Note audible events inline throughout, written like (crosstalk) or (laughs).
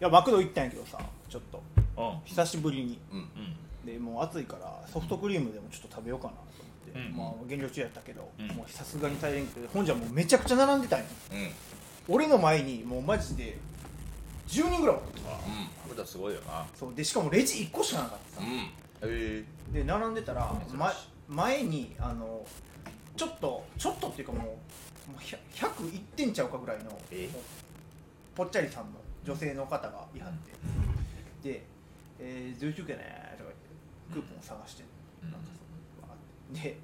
やマクド行ったんやけどさちょっと。うん。久しぶりに。うん。うんでもう暑いからソフトクリームでもちょっと食べようかなと思って、うん。まあ減量中やったけど、うん。もうさすがに大変けど本じゃもうめちゃくちゃ並んでたんよ。うん。俺の前にもうマジで10人ぐらいおってあこれだすごいよな。そうでしかもレジ1個しかなかった。さ、うん。へえ。で並んでたら珍しい。前前にあのちょっとちょっとっていうかもうもう100 100いってんちゃうかぐらいのえ？ぽっちゃりさんの女性の方がいはって、で「えー、どういう中継ね?」とか言ってクーポンを探して、うん。なんかそので、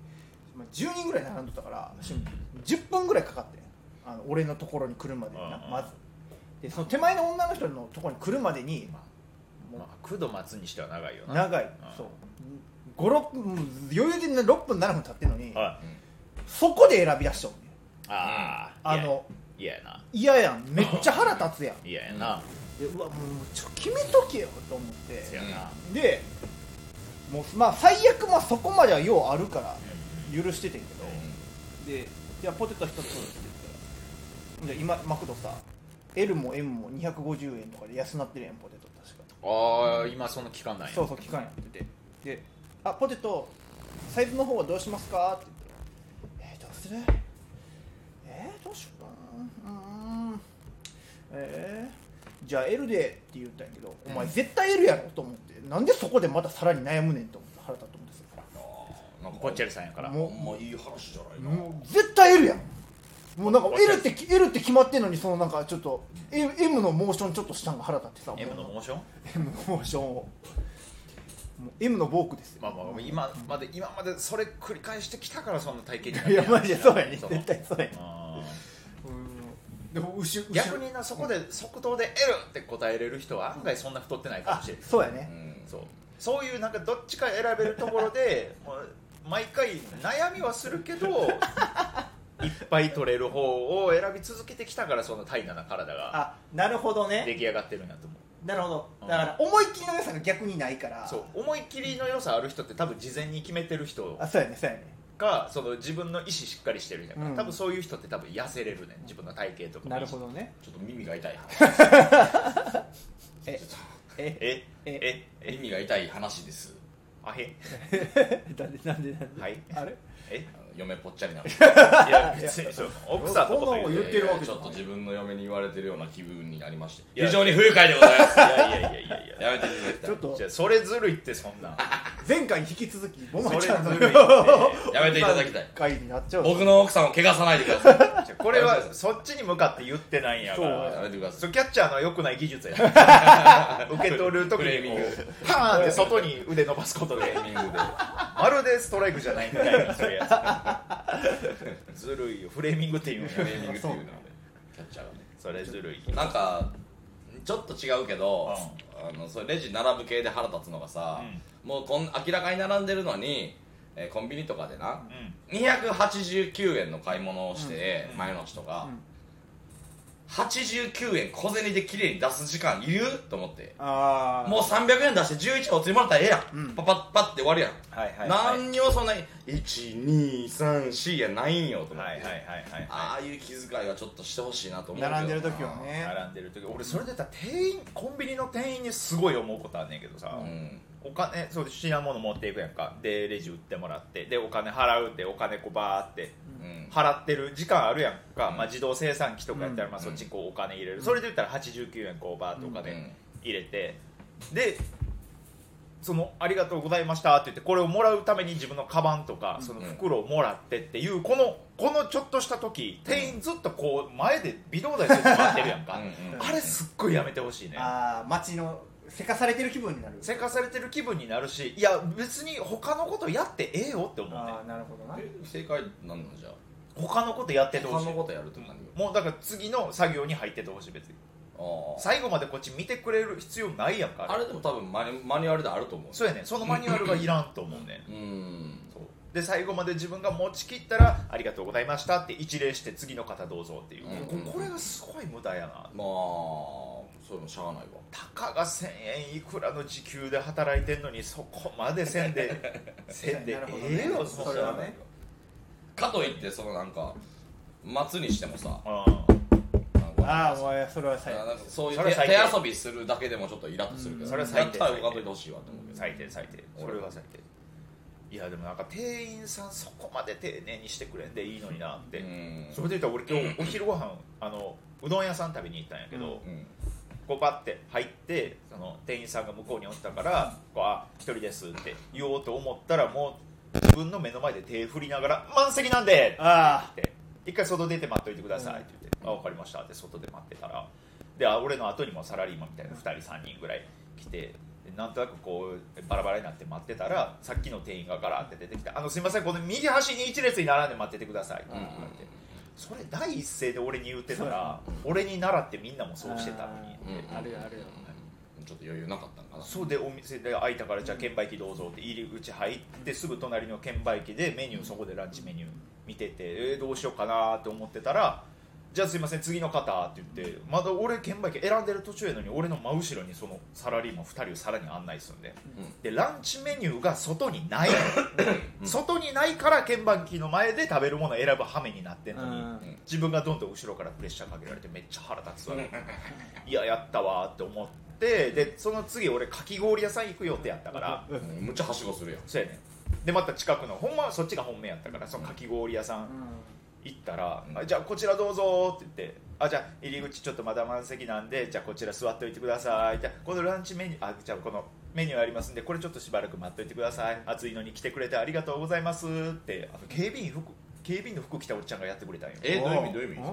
まあ、10人ぐらい並んどったから10分ぐらいかかってん。あの俺のところに来るまでになうんまず。でその手前の女の人のところに来るまでにもまあ9度待つにしては長いような。長い。そう。56分余裕で6分7分経ってんのにはい。そこで選び出しちゃうねあああの嫌やな。嫌やん。めっちゃ腹立つやん。(laughs) 嫌やな。でうわもうちょ決めとけよと思って。せやな。でもうまあ最悪まあそこまではようあるから許しててんけど、で「じゃあポテト一つ」って言ったらじゃあ今マクドさ L も M も250円とかで安なってるやんポテト確か。ああ今その期間なんや。そうそう期間やってて。で「あポテトサイズの方はどうしますか?」って言ったら「えー、どうする？えー、どうしようかな？うーん。えー、じゃあ L で」って言ったんやけど、お前絶対 L やろと思ってなんでそこでまたさらに悩むねんと思って腹立ったと思うんですよ。なんかぽっちゃりさんやから。もう。ほんまいい話じゃないなもう絶対 L やん。もうなんか L って L って決まってんのにそのなんかちょっと M, M のモーションちょっとしたんが腹立ってさ M のモーション？M のモーションを。もう M のボークですよ。まあまあ今まで今までそれ繰り返してきたからそんな体型いやマジでそうやね。そう。絶対そうやね。あうんでも後ろー逆になそこで即答で L って答えれる人は案外そんな太ってないかあもしれないそうやね。うんそう。そういうなんかどっちか選べるところで (laughs) もう毎回悩みはするけど (laughs) いっぱい取れる方を選び続けてきたからその怠惰な体があなるほどね。出来上がってるんだと思う。なるほど。うん。だから思いっきりの良さが逆にないから。そう。思い切りの良さある人って多分事前に決めてる人。あそうやねそうやねがその自分の意思しっかりしてる人やから、うん。多分そういう人って多分痩せれるね自分の体型とか。もなるほどね。ちょっと耳が痛いええええ。ええ耳が痛い話です。あへ (laughs) なんでなんでなんで？はい。あれ？え？嫁ぽっちゃりなんで (laughs) いや別にそう。奥さんのこと言ってる。わけじゃないちょっと自分の嫁に言われてるような気分になりまして。いや。非常に不愉快でございます。いやいやいやいやいや。やめていただきたい。ちょっとじゃあそれずるいってそんな。ん前回に引き続きちゃんのずるいって。やめていただきたい。回になっちゃう僕の奥さんを怪我さないでください。じゃあこれはそっちに向かって言ってないんやかやめてくださそれキャッチャーの良くない技術や。(laughs) 受け取る時にこうパーンって外に腕伸ばすこといでタイミングで。まるでストライクじゃないみたいにするや。つ (laughs) ずるいよ。フレーミングっていうんやフレーミングっていうのでキャッチャーがね。それずるいなんかちょっと違うけど、あのそれレジ並ぶ系で腹立つのがさ、もうこん明らかに並んでるのに、えーコンビニとかでなうん。289円の買い物をして、うん。前の人が、うん89円小銭で綺麗に出す時間いると思って。ああもう300円出して11お釣りもらったらええやん、うん。パパッパッて終わるやん、はいはいはい。何にもそんなに1234やないんよと思って、はいはいはいはいああいう気遣いはちょっとしてほしいなと思う並んでる時はね。並んでる時。俺それで言ったら店員コンビニの店員にすごい思うことあんねんけどさ、うんお金そう品物持っていくやんか。でレジ売ってもらってでお金払うってお金こうバーってうん。払ってる時間あるやんか、うん。まあ、自動生産機とかやったら、うん。まあ、そっちこうお金入れる、それで言ったら89円こうバーっておうん。金入れて、でそのありがとうございましたって言ってこれをもらうために自分のカバンとかその袋をもらってっていうこのこのちょっとした時店員ずっとこう前で微動だにせず待ってるやんか、うん。うん。あれすっごいやめてほしいね。ああ街のせかされてる気分になる。せかされてる気分になるしいや別に他のことやってええよって思うね。ああなるほどな。え正解なんなんじゃ？他のことやっててほしい。他のことやると何を？もうだから次の作業に入っててほしい別に。あー。最後までこっち見てくれる必要ないやんかあれでも多分マニマニュアルであると思う。そうやねん。そのマニュアルがいらんと思うねん。うん。そう。で最後まで自分が持ちきったらありがとうございましたって一礼して次の方どうぞっていう、うん。ここれがすごい無駄やな。まあそれもしゃあないわ。たかが1000円いくらの時給で働いてんのにそこまでせんで (laughs) せんでええよそれはね。かといってそのなんか待つにしてもさああ。お前それは最なんかそういう手手遊びするだけでもちょっとイラッとするけど、うんそれは最低。といてほしいわと思うけど。最低最低。それは最低。いやでもなんか店員さんそこまで丁寧にしてくれんでいいのになって、うん。それで言ったら俺今日お昼ご飯あのうどん屋さん食べに行ったんやけど、うんうんこうパッて入ってその店員さんが向こうにおったから「こうあ一人です」って言おうと思ったらもう自分の目の前で手振りながら「満席なんで!」あって一回外出て待っといてくださいって言って「あ分かりました」って外で待ってたらであ俺の後にもサラリーマンみたいな2人3人ぐらい来てでなんとなくこうバラバラになって待ってたらさっきの店員がガラって出てきて「あのすいませんこの右端に一列に並んで待っててください」って言われて。それ第一声で俺に言ってたら俺に習ってみんなもそうしてたのにうんあるよあるよ。ちょっと余裕なかったんかな。そうでお店で開いたからじゃあ券売機どうぞって入り口入ってすぐ隣の券売機でメニューそこでランチメニュー見ててえーどうしようかなって思ってたらじゃあすいません次の方って言ってまだ俺券売機選んでる途中やのに俺の真後ろにそのサラリーマン2人をさらに案内するんで。でランチメニューが外にない。うん。外にないから券売機の前で食べるものを選ぶ羽目になってんのに、うん。自分がどんどん後ろからプレッシャーかけられてめっちゃ腹立つわ。いややったわって思ってでその次俺かき氷屋さん行く予定やったからうん。むっちゃはしごするやん。そうやね。でまた近くのほんまはそっちが本命やったからそのかき氷屋さん行ったら、うんあじゃあこちらどうぞって言ってあじゃあ入り口ちょっとまだ満席なんでじゃあこちら座っておいてくださいじゃあこのランチメニューあじゃあこのメニューありますんでこれちょっとしばらく待っておいてください。暑いのに来てくれてありがとうございますってあの警備員服警備員の服着たおっちゃんがやってくれたんよ。えどういう意味どういう意味？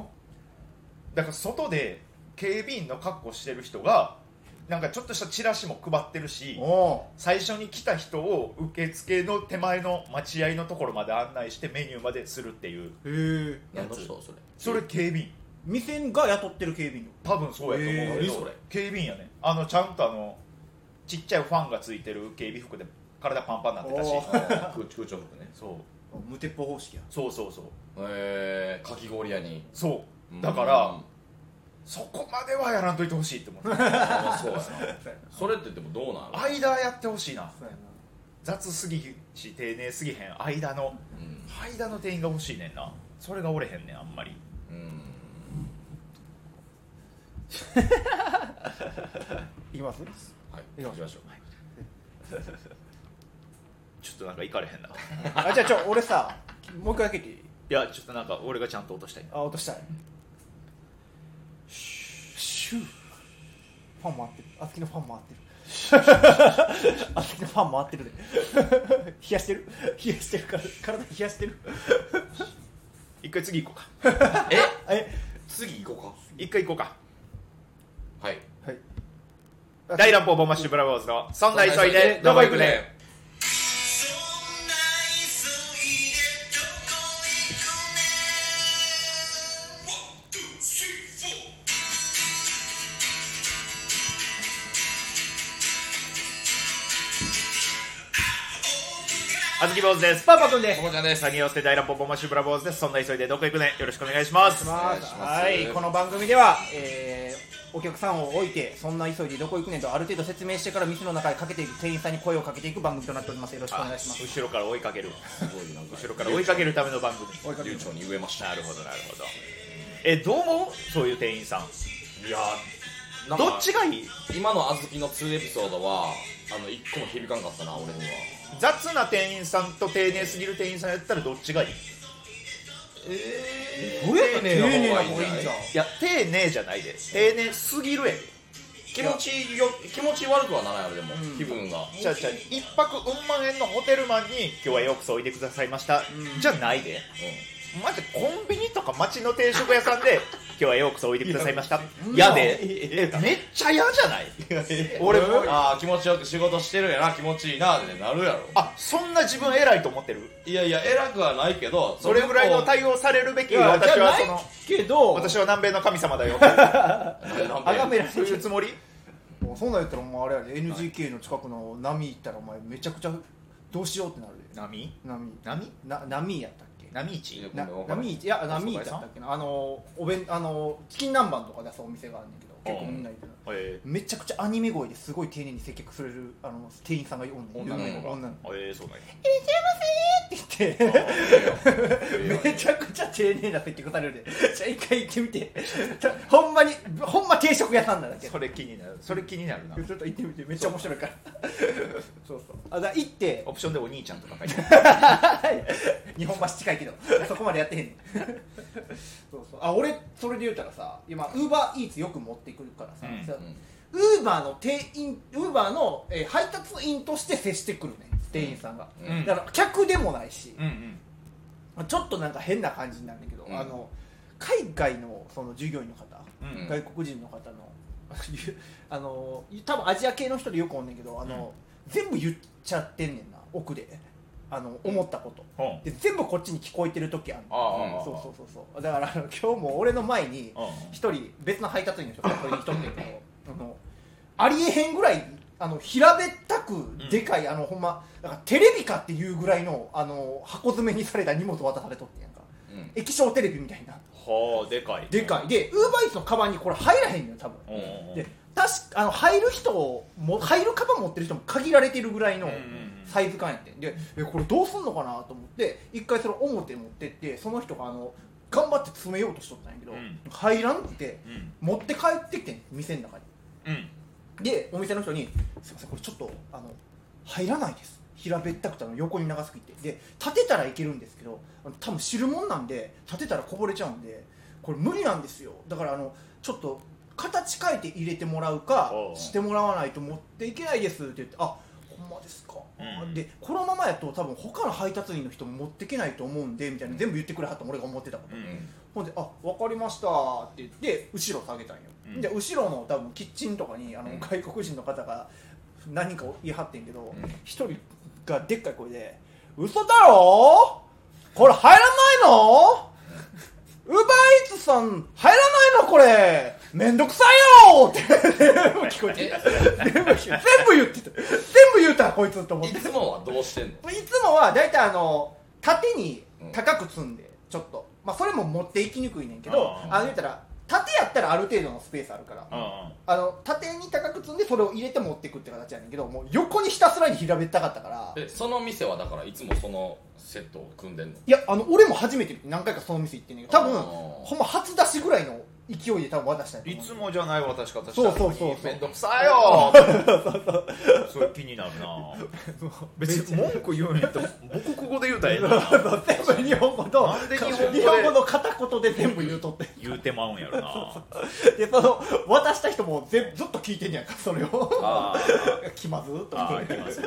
だから外で警備員の格好してる人がなんかちょっとしたチラシも配ってるし最初に来た人を受付の手前の待合のところまで案内してメニューまでするっていうへえ。何の人それ。それ警備。員店が雇ってる警備員多分そうやと思うけど、警備員やね。あのちゃんとあのちっちゃいファンがついてる警備服で体パンパンになってたし。空空調服ね。そう。無鉄砲方式や。そうそうそう。え。ー、かき氷屋に。そう。だからうんそこまではやらんといてほしいって思って。ま (laughs) あそうやな。それってでもどうなの間やってほしいな。雑すぎし丁寧すぎへん。間のうん。間の店員が欲しいねんな。それがおれへんねんあんまり。うん。(laughs) いきます？はい行きましょう。(laughs) ちょっとなんか行かれへんな。あじゃあちょ俺さもう一回開けていい？いやちょっとなんか俺がちゃんと落としたい。あ落としたいシュー。ファン回ってる。あつきのファン回ってる。(laughs) あつきのファン回ってるで。冷やしてる？冷やしてるから体冷やしてる。一回次行こうか。え？え？次行こ一回行こうか。うかはい。はい。大乱暴ボンマッシュブラボーズのそんな急いでどこ行くねあずき坊主です。パーパくんです。ここちゃんです。作業して大乱暴ボンマッシュブラボーズです。そんな急いでどこ行くねよろしくお願いします。はいこの番組では、えーお客さんを置いてそんな急いでどこ行くねんとある程度説明してから店の中へかけていく店員さんに声をかけていく番組となっておりますよろしくお願いします後ろから追いかける。すごいなんか後ろから追いかけるための番組。流暢に言えましたなるほどなるほどえどう思う？そういう店員さん。いやなんかどっちがいい今のあずきの2エピソードはあの一個も響かんかったな俺には。雑な店員さんと丁寧すぎる店員さんやったらどっちがいい？いえどうやって丁寧な方方がいいんじゃんや丁寧じゃないで。丁寧すぎるやん。気持ちよ気持ち悪くはならないよでも、うん。気分が。じゃあじゃあ一泊うん万円のホテルマンに今日はようこそおいでくださいました、うん。じゃないでマジでコンビニとか街の定食屋さんで (laughs) 今日はようこそおいでくださいました。嫌で。えめっちゃ嫌じゃない？俺も。ああ気持ちよく仕事してるんやな。気持ちいいなってなるやろ。あそんな自分偉いと思ってる？いやいや偉くはないけどそれぐらいの対応されるべき私はそのけど私は南米の神様だよ。ああがめられそういうるつもり？もうそんなん言ったらお前あれやで NGK の近くの波行ったらお前めちゃくちゃどうしようってなるで。波？波？波な波やったっけ波市？いやあ波行ったっけなあのおべんあのチキン南蛮とか出すお店があるんだけど結構みんな行ってるえめちゃくちゃアニメ声ですごい丁寧に接客されるあの店員さんがおんねん。女の子が。女の子ー、えー、そうなんや。って言って。って (laughs) めちゃくちゃ丁寧な接客されるで。じゃあ一回行ってみて。(laughs) ほんまにほんま定食屋さんなんだけど。それ気になる。それ気になるな。ちょっと行ってみて。めっちゃ面白いから。(laughs) そうそう。あだ行って。オプションでお兄ちゃんとか書いて。日本橋近いけどそこまでやってへんねん。そうそう。あ俺それで言うたらさ今ウーバーイーツよく持ってくるからさ、うん。さウーバーの店員ウーバーの、えー配達員として接してくるね店員さん。が、うん。だから客でもないし、うん。うん。ちょっとなん。か変な感じになるん。だけど、うん。あの海外のその従業員の方、うん。外国人の方のあの多分アジア系の人でよくおん。ねん。けどあの、全部言っちゃってん。ねん。な奥であの思ったこと、で全部こっちに聞こえてる時あるそうそうそうそうだから今日も俺の前に一人別の配達員の人が取りに来とってん。けどあのありえへんぐらいあの平べったくでかい、あのほんまだからテレビかっていうぐらいのあの箱詰めにされた荷物渡されとってんやんか。うん。液晶テレビみたいな。はあでかい。でかい。でウーバーイーツのカバンにこれ入らへんのよ多分。うんうんうん。で確かあの入る人も入るカバン持ってる人も限られてるぐらいのうんうんうん。サイズ感やってん。でえこれどうすんのかなと思って一回それ表持ってってその人があの頑張って詰めようとしとったんやけど、うん。入らんってうん。持って帰ってきてん店の中にうん。でお店の人に「すいませんこれちょっとあの入らないです。平べったくてあの横に長すぎて。で立てたらいけるんですけど多分汁物なんで立てたらこぼれちゃうんでこれ無理なんですよ。だからあのちょっと形変えて入れてもらうかしてもらわないと持っていけないですって言ってあほんまですか、うん。でこのままやと多分他の配達員の人も持っていけないと思うんでみたいな全部言ってくれはった俺が思ってたこと、うん。ほんで「あ分かりました」って言って後ろ下げたんよ、うん。で後ろの多分キッチンとかにあのうん。外国人の方が何人か言い張ってんけどん。一、人がでっかい声で「嘘だろこれ入らないの？ウーバーイーツさん入らないのこれ。めんどくさいよ!」って。全部聞こえて全部全部言ってた。全部言うたこいつと思って。いつもはどうしてんの？いつもは大体あの縦に高く積んでちょっと、まあ、それも持っていきにくいねんけどうん。あの言ったら縦やったらある程度のスペースあるから。うんうん。あの縦に高く積んでそれを入れて持っていくって形やねんけどもう横にひたすらに平べったかったから。えその店はだからいつもそのセットを組んでんの？いやあの俺も初めて何回かその店行ってんねんけど多分ほんま初出しぐらいの勢いで多分渡したい思うつもじゃない渡し方したそうそうそうそう。めんどくさいよ。それ気になるな。(laughs) 別に文句言うんやったら母国語で言うたらええな。全部日本語となんで日本語で日本語の片言で全部言うとって。言うてまうんやろな。(laughs) でその渡した人もぜずっと聞いてんねやんかそれを。あ (laughs) 気まずっと。あ聞いてます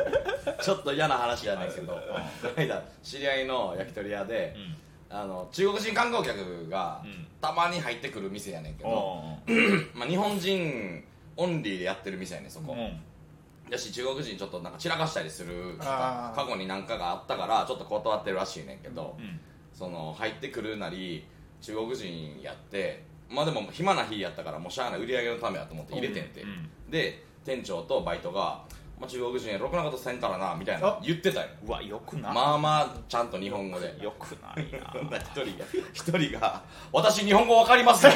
あちょっと嫌な話じゃないけどこの間知り合いの焼き鳥屋で、あの中国人観光客がうん。たまに入ってくる店やねんけうん。ど、(clears throat) まあ、日本人オンリーでやってる店やねんそこ、うん。やし中国人ちょっとなんか散らかしたりするあー。過去になんかがあったからちょっと断ってるらしいねんけど、うん。その入ってくるなり中国人やってまあでも暇な日やったからもうしゃあない売り上げのためやと思って入れてんて、うん。で店長とバイトが「まあ、中国人ろくなことせんからな」みたいなあ。言ってたよ。うわよくない。まあまあちゃんと日本語で。よくないな。(laughs) 一人が。一人が「私日本語わかります (laughs) よ」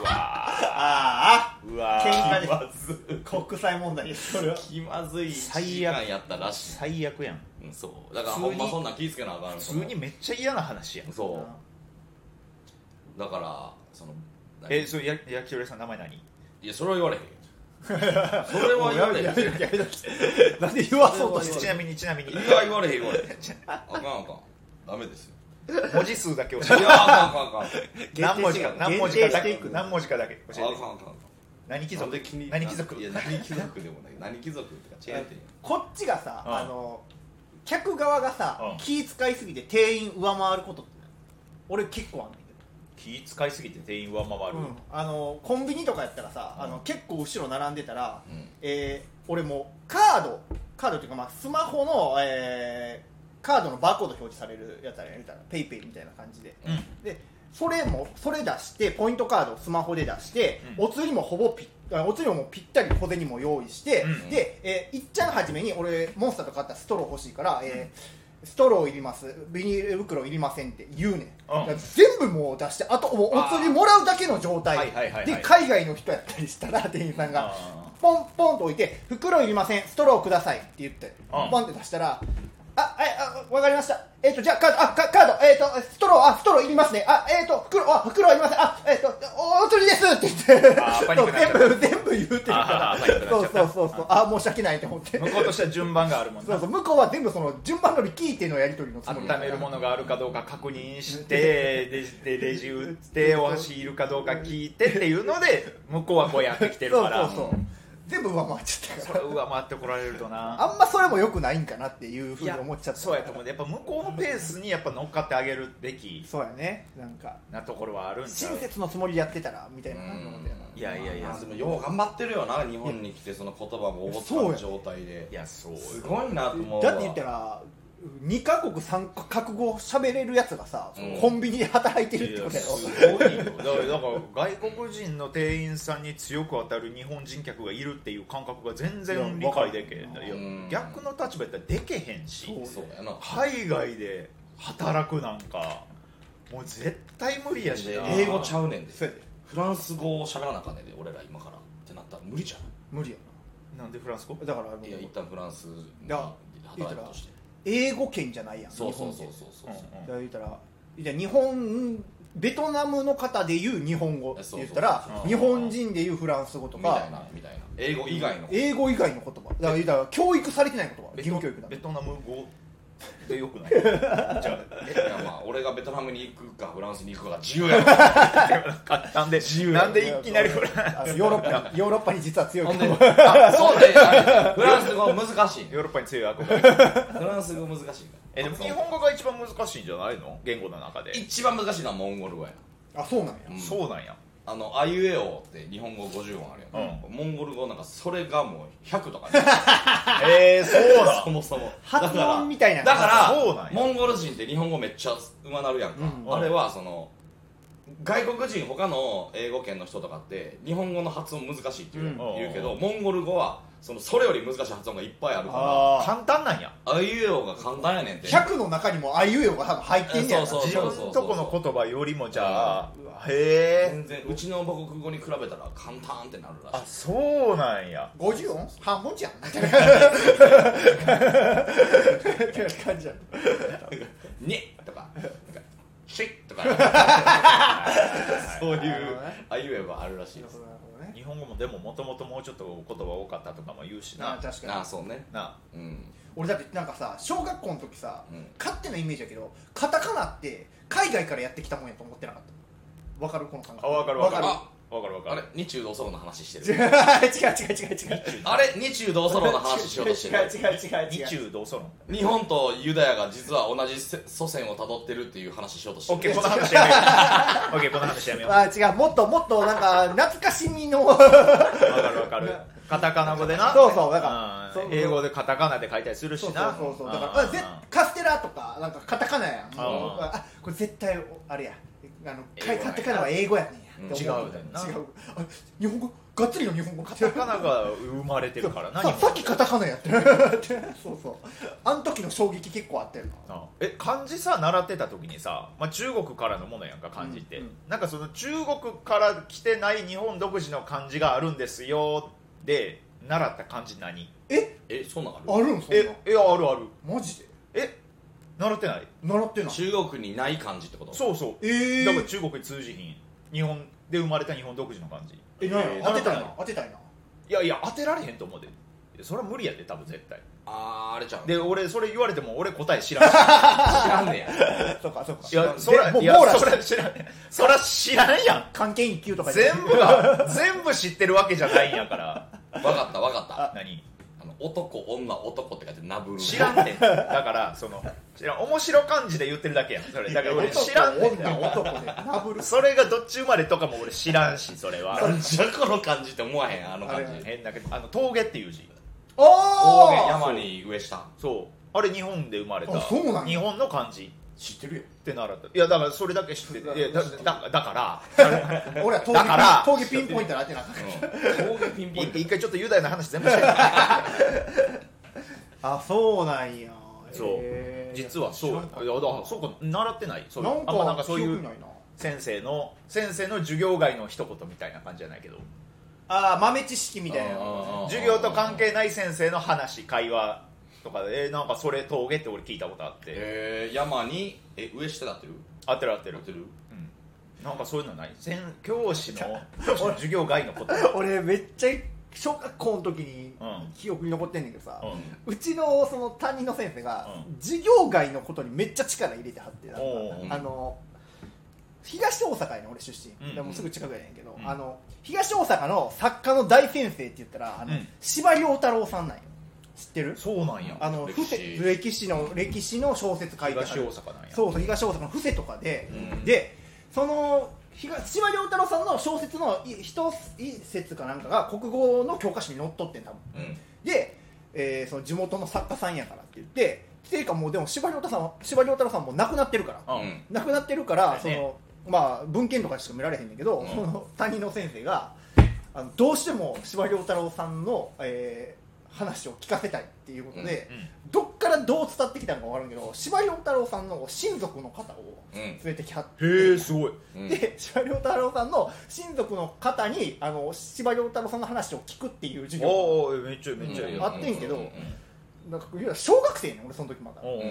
うわあうわ喧嘩で気まずあ国際問題ですそれは気まずい最時悪間やったらしい。最悪。やん。うんそう。だからほんまそんなん気ぃつけなあかん普通にめっちゃ嫌な話やん。そう。だからそのえそれや焼き鳥屋さん名前何？いやそれは言われへんよそれは言われへん。やめろやめろやめろなんで言わそうとしてちなみにちなみに。いや言われへん言われへん。あかんあかん。ダメですよ。文字数だけ教えて。いやあかんあかんあかん。あ何文字か何文字かだけ。限定していく何文字かだけ教えて。かんあかんあかん。何貴族？何貴族？いや何貴族でもない。何貴族ってかこっちがさうん。あの客側がさうん。気使いすぎて店員上回ることって。俺結構あんねんけ気使いすぎて店員上回る、ど、あのコンビニとかやったらさ、うん。あの結構後ろ並んでたら、うん。えー俺もうカードカードっていうか、まあ、スマホの、えーカードのバーコード表示されるやつあるやん言うたら。ペイペイみたいな感じで。うん。でそれもそれ出してポイントカードをスマホで出して、うん。お釣りもほぼぴあお釣りもぴったり小銭も用意して、うん。で、えーいっちゃん初めに俺モンスターと買ったストロー欲しいから、えーストローいります。ビニール袋いりませんって言うねん、だから全部もう出してあともうお釣りもらうだけの状態。で海外の人やったりしたら店員さんがあポンポンと置いて袋いりません。ストローくださいって言ってうんポンって出したらあ、え、あ、わかりました。えっ、と、じゃあ、カード、あ、カカード、えっ、と、ストロー、あ、ストローいりますね。あ、えっ、と、袋、あ、袋いりません。あ、えっ、と、お釣りですって言って、全部、全部言うてるからそそうそうそう。あ、申し訳ないと思って。向こうとしては順番があるもんなそうそう、向こうは全部その、順番通り聞いてのやり取りのつもり温めるものがあるかどうか確認してレジでレジ打ってお箸いるかどうか聞いてっていうので向こうはこうやってきてるそうからそうそう。全部上回っちゃったそれから。上回ってこられるとなあんまそれも良くないんかなっていうふうに思っちゃった。そうやと思うやっぱ向こうのペースにやっぱ乗っかってあげるべきそうやね。なんか、なところはあるんちゃう？親切のつもりでやってたら、みたいな感じなんだよな。いやいやいやでもよう頑張ってるよな日本に来てその言葉もおぼつ状態でいやそうすごいなと思うわだって言ったら2カ国3カ国語喋れるやつがさ、うん。コンビニで働いてるってことやろ。すごいよだから外国人の店員さんに強く当たる日本人客がいるっていう感覚が全然理解できへん逆の立場やったらでけへんし海外で働くなんかもう絶対無理やしな。英語ちゃうねんで。フランス語を喋らなあかんねんで俺ら今から。ってなったら無理じゃ無理やな。んでフランス語？なだからいいや一旦フランスに働くとして英語圏じゃないやん。そうそう日本ってそう。そうそううん。言ったらいや日本ベトナムの方で言う日本語って言ったらそう。そうそう日本人で言うフランス語とみたいかなみたいな。英語以外の英語以外の言葉。だから言ったら教育されてない言葉義務教育だベトナム語でよくない。じゃいやまあ俺がベトナムに行くかフランスに行くかが自由やなんでなんでいきなりフランあのヨーロッパにヨーロッパに実は強い。ほんで？言あそうね。あフランス語難しいヨーロッパに強い憧れ。フランス語難しいえでも日本語が一番難しいんじゃないの？言語の中で。一番難しいのはモンゴル語や。あそうなんや。うんそうなんやあのあいうえおって日本語50音あるやん、モンゴル語なんかそれがもう100とか。ね (laughs) えー、そうだ。そもそも。発音みたいな。だからモンゴル人って日本語めっちゃうまなるやんか、うん。あれはその外国人他の英語圏の人とかって日本語の発音難しいって言う,、うん。言うけどモンゴル語はそのそれより難しい発音がいっぱいあるからあ簡単なんや。あいうえおが簡単やねんって。100の中にもあいうえおが多分入ってんねやなそう自分とこの言葉よりもじゃあへえ。全然うちの母国語に比べたら簡単ってなるらしい。あそうなんや。50音？半分じゃん。みたいな感じや「に」とか。(laughs) なんか「し」とか。(laughs) そういうなるほどね。あいうえおがあるらしいです日本語もでももともともうちょっと言葉多かったとかも言うしな。あ確かに。ああそうね。なうん。俺だってなんかさ小学校の時さ、うん。勝手なイメージやけどカタカナって海外からやってきたもんやと思ってなかった？わかる？この感覚。あ分かる分かる？わ分かる分かる。あれ日中同窓の話して (laughs) 違うる違う違う違う。違うあれ日中同窓の話しようとしてる。(laughs) 違う違う違う違う。日中同窓論日本とユダヤが実は同じせ祖先をたどってるっていう話しようとしてる。オッケーこの話やめよう。オッケーこの話やめよう。あ違うもっともっとなんか懐かしみの。分かる分かる。カタカナ語でな。そうそうだから。うん。そう英語でカタカナで書いたりするしそうな。そうそうそうだからぜカステラとかなんかカタカナや。んもうああこれ絶対あれや。あの英語やカタカナは英語やねん。や違う違う。あ日本語がっつりの日本語カタカナが生まれてるからなさっきカタカナやって (laughs) そうそう。あの時の衝撃結構あったよなあえ漢字さ習ってた時にさ、まあ、中国からのものやんか漢字って、うん。うんなんかその中国から来てない日本独自の漢字があるんですよで習った漢字何？え？えそんなんある？あるんそんえな？えあるある。マジで？え習ってない？習ってない。中国にない漢字ってこと？そうそう。ええだから中国に通じひん日本で生まれた日本独自の漢字えな当てたいな当てたいな。いやいや当てられへんと思うで。それは無理やで多分絶対。あーあれちゃうで俺それ言われても俺答え知らんし。知らんねや。(laughs) そうかそうか。いやそでもうらいや網羅して。そら知らん。そら知らんやん。関係一級とか言って。全部が全部知ってるわけじゃないんやから。分かった分かった。何？男女男って書いてナブル知らんねん。だからその知らん。面白漢字で言ってるだけやん。それ。だから俺知らんねん。女男で。ナブルそれがどっち生まれとかも俺知らんしそれは。なんじゃこの漢字って思わへんあの漢字。あれ変だけどあの峠っていう字。おお山に上下。そう。あれ日本で生まれた。あそうなんや。日本の漢字。知ってるよって習ったいやだからそれだけ知ってて。いやだだだから。(laughs) 俺は峠だから。峠ピンポイントで当てなかった。峠ピンポイント。一回ちょっとユダヤの話全部して (laughs) あそうなんや。そう。実はそう。いやだからそうか習ってない。そう。いうなんかあんまなんかそういう先生の先生の授業外の一言みたいな感じじゃないけど。ああ豆知識みたいな。授業と関係ない先生の話会話とかでえなんかそれ峠って俺聞いたことあって。えー、山にえ上下だってる？合ってる合ってる。合ってる？うん。なんかそういうのない？先教師の教師の。授業外のこと。(laughs) 俺めっちゃ小学校の時にうん。記憶に残ってんねんけどさ、うん。うちのその担任の先生が、うん。授業外のことにめっちゃ力入れてはってあの東大阪やねん俺出身、うん。でもすぐ近くやねんけど、うん。あの東大阪の作家の大先生って言ったらあの、うん。司馬遼太郎さんなんよ知ってる？そうなんや。あの歴史。歴史の歴史の小説書いては東る大阪なんや。そうそう東大阪の布施とかで、うん。でその東司馬遼太郎さんの小説のい一節かなんかが国語の教科書に載っとってん多分。うん。で、えーその地元の作家さんやからって言ってっていうかもうでも司馬遼太さんは司馬遼太郎さんも亡くなってるから。うん。うん亡くなってるから、ね。そのまあ文献とかしか見られへんねんけど、うん。その担任の先生があのどうしても司馬遼太郎さんの、えー話を聞かせたいっていうことで、うんどっからどう伝ってきたのか分からんけど司馬遼太郎さんの親族の方をうん。連れてきはって、へえすごい。うん。で司馬遼太郎さんの親族の方にあの司馬遼太郎さんの話を聞くっていう授業がおおめっちゃめっちゃ。いいよあってんけどううなんかいや小学生ねん俺その時まだ。おうおう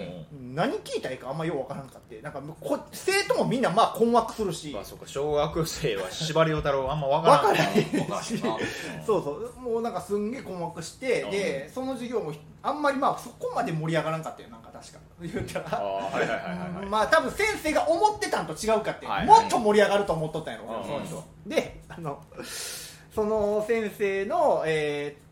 何聞いたらいいかあんまようわからんかって。なんかこ生徒もみんなまあ困惑するし。まあそうか小学生は司馬遼太郎あんま分からん。分からへんうん。分からへんなそうそう。もうなんかすんげえ困惑してうん。でその授業もあんまりまあそこまで盛り上がらんかったよなんか確か。言ったあらまあ多分先生が思ってたんと違うかって、はいもっと盛り上がると思っとったんやろ、うん。その人であのその先生の、えー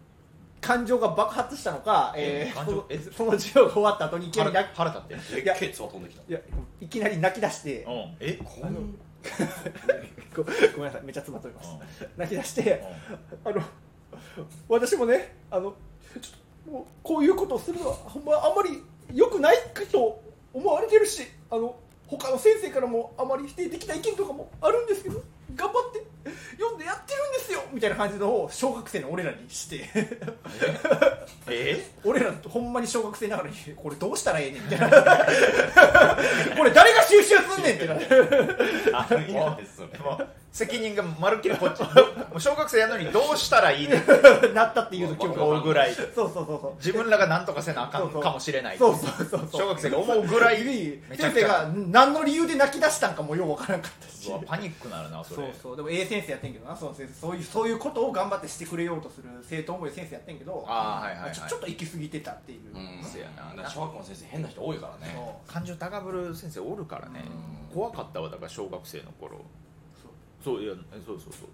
感情が爆発したのか、えーえそ (laughs) の授業が終わった後にいきなり腹立って。んいやケツは飛んできた？いやいきなり泣き出してうん。えこん (laughs) ごごめんなさいめっちゃ詰まっております。泣き出してあの私もねあのちょっともうこういうことをするのはほんまあんまり良くないと思われてるしあの他の先生からもあまり否定的な意見とかもあるんですけど頑張って読んでやってるんですよみたいな感じのを小学生の俺らにして。え？俺らほんまに小学生ながらにこれどうしたらええねんみたいなこれ誰が収集すんねんってなって責任がまるっきりこっちもう小学生やのにどうしたらいいねん。なったっていう記憶が思うぐらいそうそうそうそう自分らが何とかせなあかんかもしれないそうそうそうそう小学生が思うぐらい先生が何の理由で泣き出したんかもようわからんかったし。パニックなるなそそうれそう。でも A 先生やってんけどな。その先生そういうそういうことを頑張ってしてくれようとする生徒思い先生やってんけどあーはいはいはい。ちょちょっと行き過ぎてたっていう、うんそうやな。だから小学校の先生変な人多いからね。そう。感情高ぶる先生おるからね。うん。怖かったわだから小学生の頃。そう。そういやそうそうそう。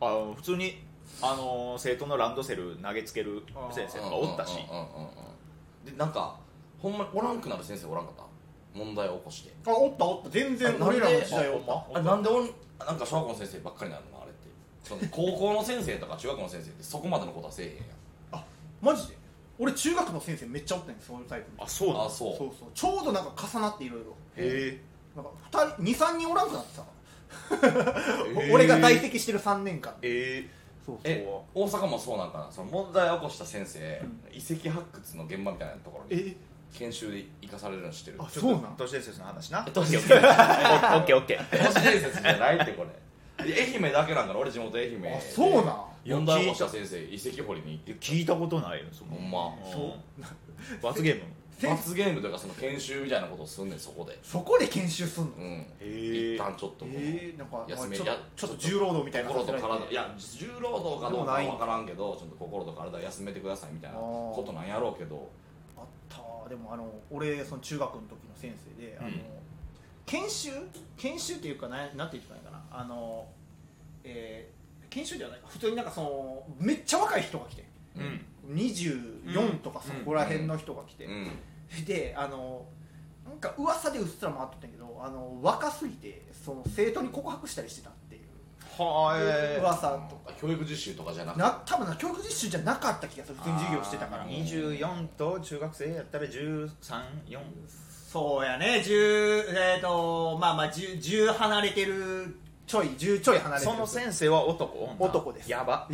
あの普通にあの生徒のランドセル投げつける先生とかおったし。うんうんうんうんうんでなんかほんまにおらんくなる先生おらんかった？問題を起こして。あおったおった。全然あなんで？俺らの時代おっあほんまあなんでおんなんか小学校の先生ばっかりなるの？あれって。その高校の先生とか中学校の先生ってそこまでのことはせえへんやん。たあマジで？俺中学の先生めっちゃおったんやそういうタイプあそうなの？あそう。そうそう。ちょうどなんか重なっていろいろへなんか23人おらんくなってたからえ。(laughs) 俺が在籍してる3年間。ええ。そうそう。え大阪もそうなんかな？その問題を起こした先生、ん。遺跡発掘の現場みたいなところに。え研修で生かされるの知ってる？あちょっとそうなん？都市伝説の話な。都市伝オッケーオッケーオッケー。都市伝説じゃないってこれ。で愛媛だけなんから俺地元愛媛で。あそうなん？問題を起こした。先生遺跡掘りに行って聞いたことないよそのほんま。うんそう。罰ゲーム？罰ゲームというかその研修みたいなことをすんねんそこで。そこで研修すんの？うん。へ一旦ちょっとこう、えー、なんかちょ休めやちょっと重労働みたいな心と体。いや重労働かどうかは分からんけどちょっと心と体休めてくださいみたいなことなんやろうけど。あったでもあの俺その中学の時の先生であの、うん研修？研修っていうかななんて言ってたかな。あの、えー研修ではない。か普通になんかそのめっちゃ若い人が来てうん。24とかそこら辺の人が来て、うん。であのなんか噂でうっすら回っとったんやけどあの若すぎてその生徒に告白したりしてた。っていうはえ噂とか。教育実習とかじゃなくて。な多分な教育実習じゃなかった気がする普通に授業してたから。24と中学生やったら134そうやね。10えっ、とまあまあ 10, 10離れてるちょい10ちょい離れてる。その先生は男？女男です。やば。(laughs)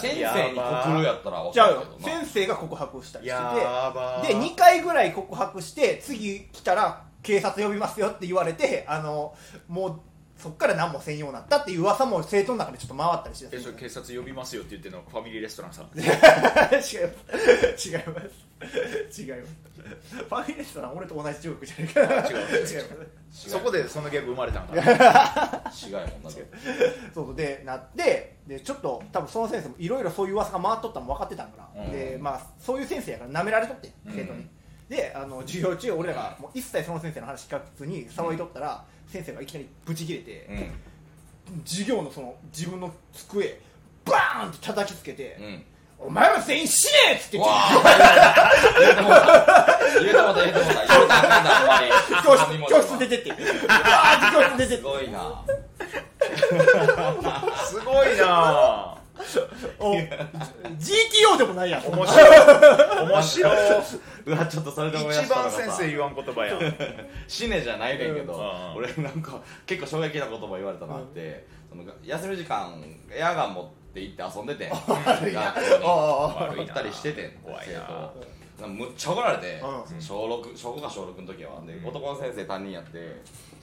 先生に告るやったら分じゃあかるけどな。先生が告白したりして。てで2回ぐらい告白して次来たら警察呼びますよって言われてあのもうそっから何もせんようになったっていう噂も生徒の中でちょっと回ったりしてえそれ警察呼びますよって言ってるの？ファミリーレストランさん。違います。違います。違います。ファミレストラン俺と同じ中学じゃないから。違うます。そこでそのギャグ生まれたんかな違うもんなそうそう。でなってでちょっと多分その先生もいろいろそういう噂が回っとったのも分かってたんかな、うん。でまあそういう先生やから舐められとって生徒に、うん。であの授業中俺らがもう一切その先生の話聞かずに騒いとったら、先生がいきなりブチ切れて、うん。授業のその自分の机バーンって叩きつけて、うん。お前は全員死ねっつって言うてもうた言うてもうた言うてもうた教室教室出てって。バーンって教室出てって。すごいな。すごいな。お GTO でもないやん。面白い。面白いうわちょっとそれで思い出一番したのがさ。先生言わん言葉やん。(laughs) 死ねじゃないねんけど、うん。俺なんか結構衝撃な言葉言われたなって、その休み時間エアガン持って行って遊んでてん。(laughs) 学校に。あ悪いな。行ったりしててん怖い生徒なむっちゃ怒られて、うん。小6小5か小6の時は。で、うん。男の先生担任やって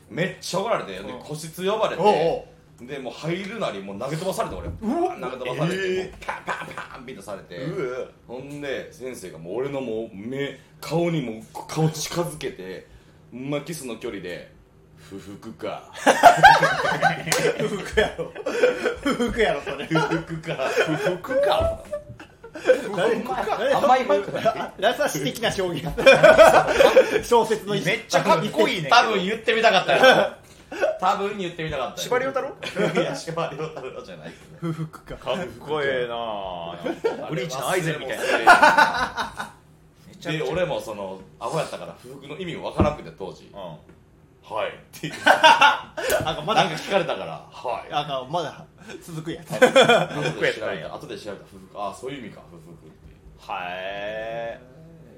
めっちゃ怒られてでうん。個室呼ばれて、おうおでもう入るなりもう投げ飛ばされて俺。うわ。投げ飛ばされて、えー。パンパンパンピッとされて、うほんで先生がもう俺のもう目顔にもう顔近づけてまキスの距離で「不服か。不服やろ。不服やろそれ。不服か。不服か。あんまりうまくない？ラサシ的な表現 (laughs) 小説の一めっちゃかっこいいね。多分言ってみたかったよ多分言ってみたかった。よ司馬遼太郎？(laughs) いや司馬遼太郎じゃないけど不服か。かっこええなブリーチのアイゼンみたいな。で俺もそのアホやったから不服の意味分からなくて当時。う「はい」って言ってあまだなんか聞かれたから「はい」あのまだ続くやつ。後で調べた後で調べた不服ああそういう意味か不服って。んは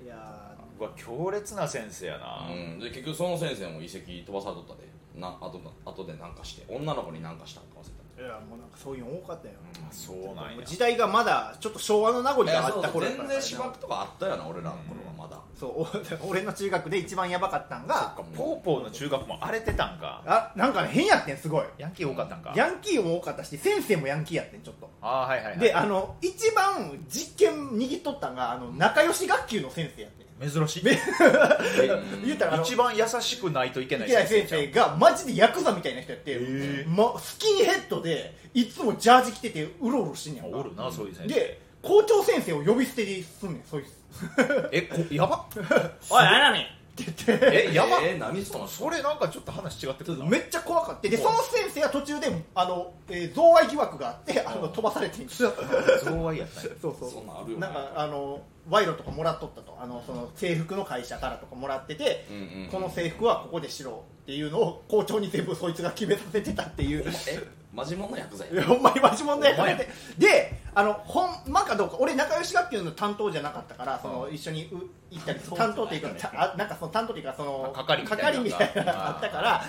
いやうわ強烈な先生やな、うん、で結局その先生も遺跡飛ばされとったでなあと後でなんかして女の子になんかしたんか忘れいやもうなんかそういうの多かったよ。あそうなんや時代がまだちょっと昭和の名残があった頃やったから然芝生とかあったよな俺らの頃はまだ、そうお (laughs) 俺の中学で一番やばかったんがポーポーの中学も荒れてたんかあなんかね変やってんすごい。ヤンキー多かったんか。ヤンキーも多かったし先生もヤンキーやってんちょっと。ああはいはい、はい、であの一番実験握っとったんがあの仲良し学級の先生やってん珍しい。(laughs) 言ったら一番優しくないといけない。先生がマジでヤクザみたいな人やって、ー。ま、スキンヘッドでいつもジャージ着ててうろうろしてんねやんか。おるなそういう先生。で校長先生を呼び捨てですんねんそいつ。(laughs) えこやば (laughs) おい何やねんって言ってえやばえー、何そのそれなんかちょっと話違ってくるな。めっちゃ怖かったでその先生は途中であの、えー贈賄疑惑があってあの飛ばされてんそう。贈賄やったんや。そう。そんなんあるよね。なんかあの賄賂とかもらっとったと。あのその制服の会社からとかもらってて、うんうんうん。この制服はここでしろっていうのを校長に全部そいつが決めさせてたっていう。えマジモンの薬剤？(laughs) ほんまにマジ問題やからほんまでであのほんまかどうか俺仲良し学級の担当じゃなかったからその、うん。一緒にう行ったり担当っていうかなんかその担当っていうかそのあ係みたいな。係みたいなのがああったから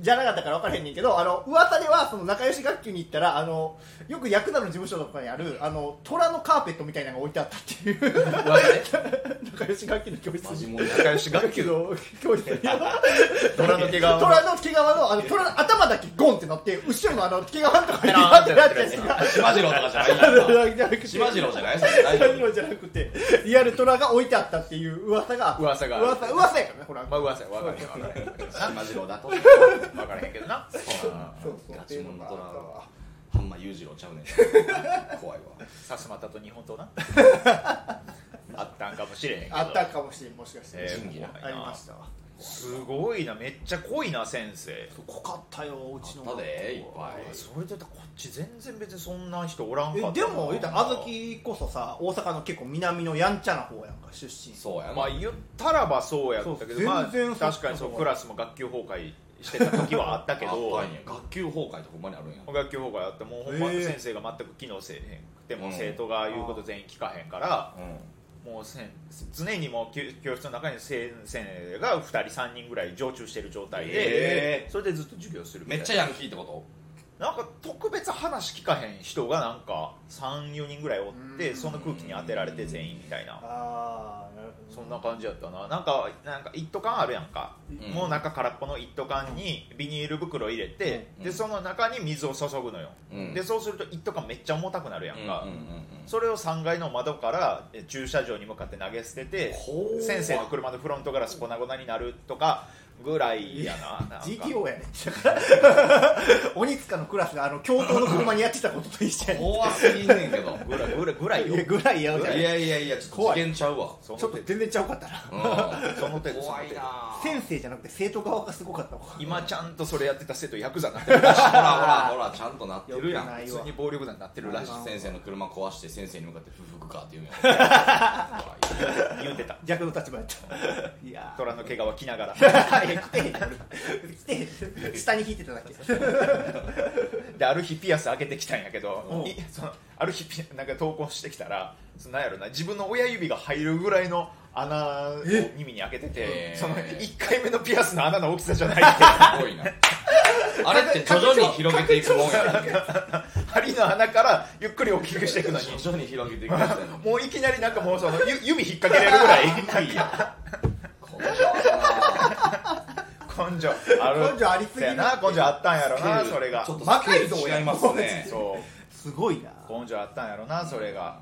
じゃなかったから分からへんねんけどあの噂ではその仲良し学級に行ったらあのよくヤクザの事務所とかにあるあの虎のカーペットみたいなのが置いてあったっていう (laughs) 仲良し学級の教室仲良し学級。の教室に虎の毛皮の虎の毛皮のあの虎の頭だけゴンってなって後ろのあの毛皮のところにペラーンってなって島次郎とかじゃない島次郎じゃないそれ。大丈夫。大丈夫じゃなくてリアルトラが置いてあったっていう噂が。噂が。噂噂やからねほらまあ噂や。分からへん分からへん島次郎だと分からへんけどな。そうそう。ガチモンの虎わは。ハンマ裕次郎ちゃうねん。怖いわ。さすまたと日本刀な (laughs) あったんかもしれへんけど。あったかもしれんもしかして、えーな。ありましたわ。すごいなめっちゃ濃いな先生。濃かったようちの。あったでいっぱい。それで言ったらこっち全然別にそんな人おらんかったでも言ったらあずきこそさ大阪の結構南のやんちゃな方やんか出身。そうや。なまあ言ったらばそうやったけそうどまあ確かにそうクラスも学級崩壊してた時はあったけ (laughs) あど学級崩壊ってほんまにあるんや。学級崩壊あってもうほんま先生が全く機能せえへんくてもうん。生徒が言うこと全員聞かへんから。うもうせん常にもう教教室の中に先生が2人3人ぐらい常駐してる状態でへそれでずっと授業するめっちゃヤンキーってこと？なんか特別話聞かへん人がなんか34人ぐらいおってうん。その空気に当てられて全員みたいな。ああなるそんな感じやったな。なんかなんか一斗缶あるやんか、うん。もう中空っぽの一斗缶にビニール袋入れて、うん。でその中に水を注ぐのよ、うん。でそうすると一斗缶めっちゃ重たくなるやんか、それを3階の窓からえ駐車場に向かって投げ捨てて先生の車のフロントガラス粉々になるとかぐらいやななんか。GTO やねだから鬼塚のクラスがあの教頭の車にやってたことと一緒やね怖すぎんねんけど。ぐらいぐらいぐらいよ。いやぐらいやじゃんいやいやいやちょっと怖い。次元ちゃうわ。ちょっと全然ちゃうかったな。うん。その程度怖いな先生じゃなくて生徒側がすごかったわ。今ちゃんとそれやってた生徒ヤクザになってるほらほらほら (laughs) ちゃんとなってるやん。普通に暴力団になってるらしい。先生の車壊して先生に向かって不服かって言うん。(laughs) や言うてた。逆の立場やった。いや虎の毛皮着ながら。ーいや来てへん来てへん。下に引いてただけ。(laughs) である日ピアス開けてきたんやけど、う。んいそのある日ピなんか投稿してきたらそのなんやろな自分の親指が入るぐらいの穴を耳に開けててえその1回目のピアスの穴の大きさじゃないっすごいな。(laughs) あれって徐々に広げていくもんや (laughs) 針の穴からゆっくり大きくしていくのに。徐々に広げていくもういきなりなんかもうそのゆ指引っ掛けれるぐらい。いいや根性。ある根性ありすぎな根性あったんやろななそれが。ちょっと魔改造や違いますね。そう。すごいな。根性あったんやろなそれが。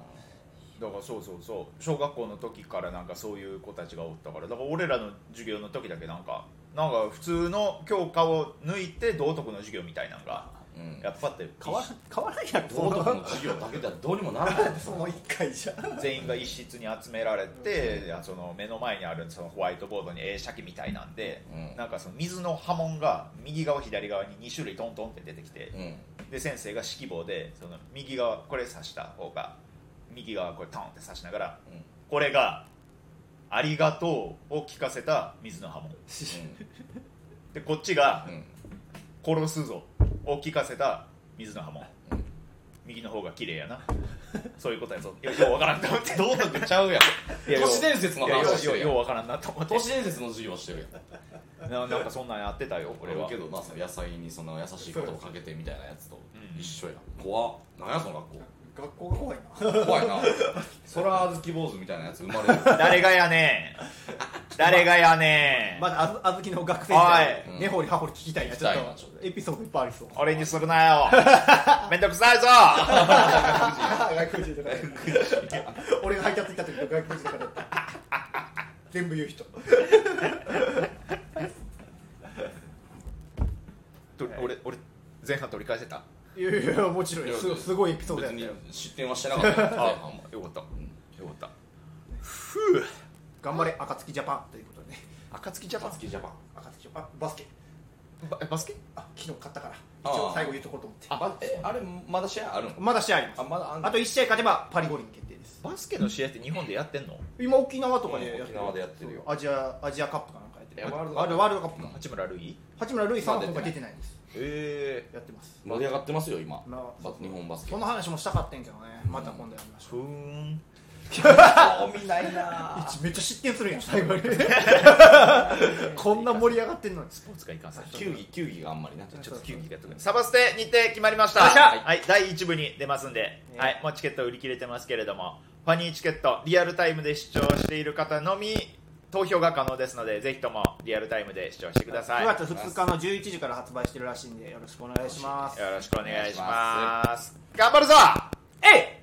だからそうそうそう。小学校の時からなんかそういう子たちがおったから。だから俺らの授業の時だけなんかなんか普通の教科を抜いて道徳の授業みたいなのがうん。やっぱって変わら変わらんやろ道徳の授業だけではどうにもならないその一回じゃ全員が一室に集められてその目の前にあるそのホワイトボードに映写機みたいなんで、うん。なんかその水の波紋が右側左側に2種類トントンって出てきて、うん。で先生が指揮棒でその右側これ指した方が右側これトンって指しながらうん。これが「ありがとう」を聞かせた水の波紋。でこっちがうん「殺すぞ」を聞かせた水の波紋うん右の方が綺麗やな。(laughs) そういうことやぞ。いやようわからんと思って。道徳ちゃうやん。いや都市伝説の話してようようわからんなと思って。都市伝説の授業してるやん。ななんかそんなんやってたよ俺は。けどなその野菜にその優しいことをかけてみたいなやつとうん。一緒やん。怖っ。なんやその学学校が怖いな。校怖いな。(laughs) 空小豆坊主みたいなやつ生まれる。(laughs) 誰がやねん誰がやねん。まだあずあずきの学生時代根掘り葉掘り聞きたいな。ちょっとエピソードいっぱいありそう俺にするなよ。(laughs) めんどくさいぞ。外国人とか。俺が配達行った時の外国人とか全部言う人。と俺俺前半取り返せた？いやいやもちろんすすごいエピソードや別ったよ。に失点はしてなかった。(laughs) よ前半あも。よかった。よかった頑張れ暁ジャパン。ということでね。暁ジャパン。ジャパン。暁ジャパン。バスケ。ババスケ？あ昨日勝ったから。あー。一応最後言っとこうと思って。あえあれまだ試合あるの？まだ試合あります。あまだあんの？あと1試合勝てばパリ五輪決定です。バスケの試合って日本でやってんの？今沖縄とかでやってる沖縄でやってるよ。アジアアジアカップかなんかやってる。えワールドあれワールドカップか。八村塁？八村塁さんは今回出てないです。えやってます。盛り上がってますよ今。まあバ日本バスケ。その話もしたかったんけどね。また今度やりましふょう。ーん興味ないな。めっちゃ失点するやん最後に。(laughs) こんな盛り上がってんのに。スポーツがいかんさ球技球技があんまりなちょっと。球技がやっサバステ日程決まりました。よっしゃ。はい。第1部に出ますんで、ね。はい、もうチケット売り切れてますけれども。ファニーチケットリアルタイムで視聴している方のみ投票が可能ですのでぜひともリアルタイムで視聴してください。9月2日の11時から発売してるらしいんでよろしくお願いします。よろしくお願いします。頑張るぞ。え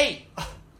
い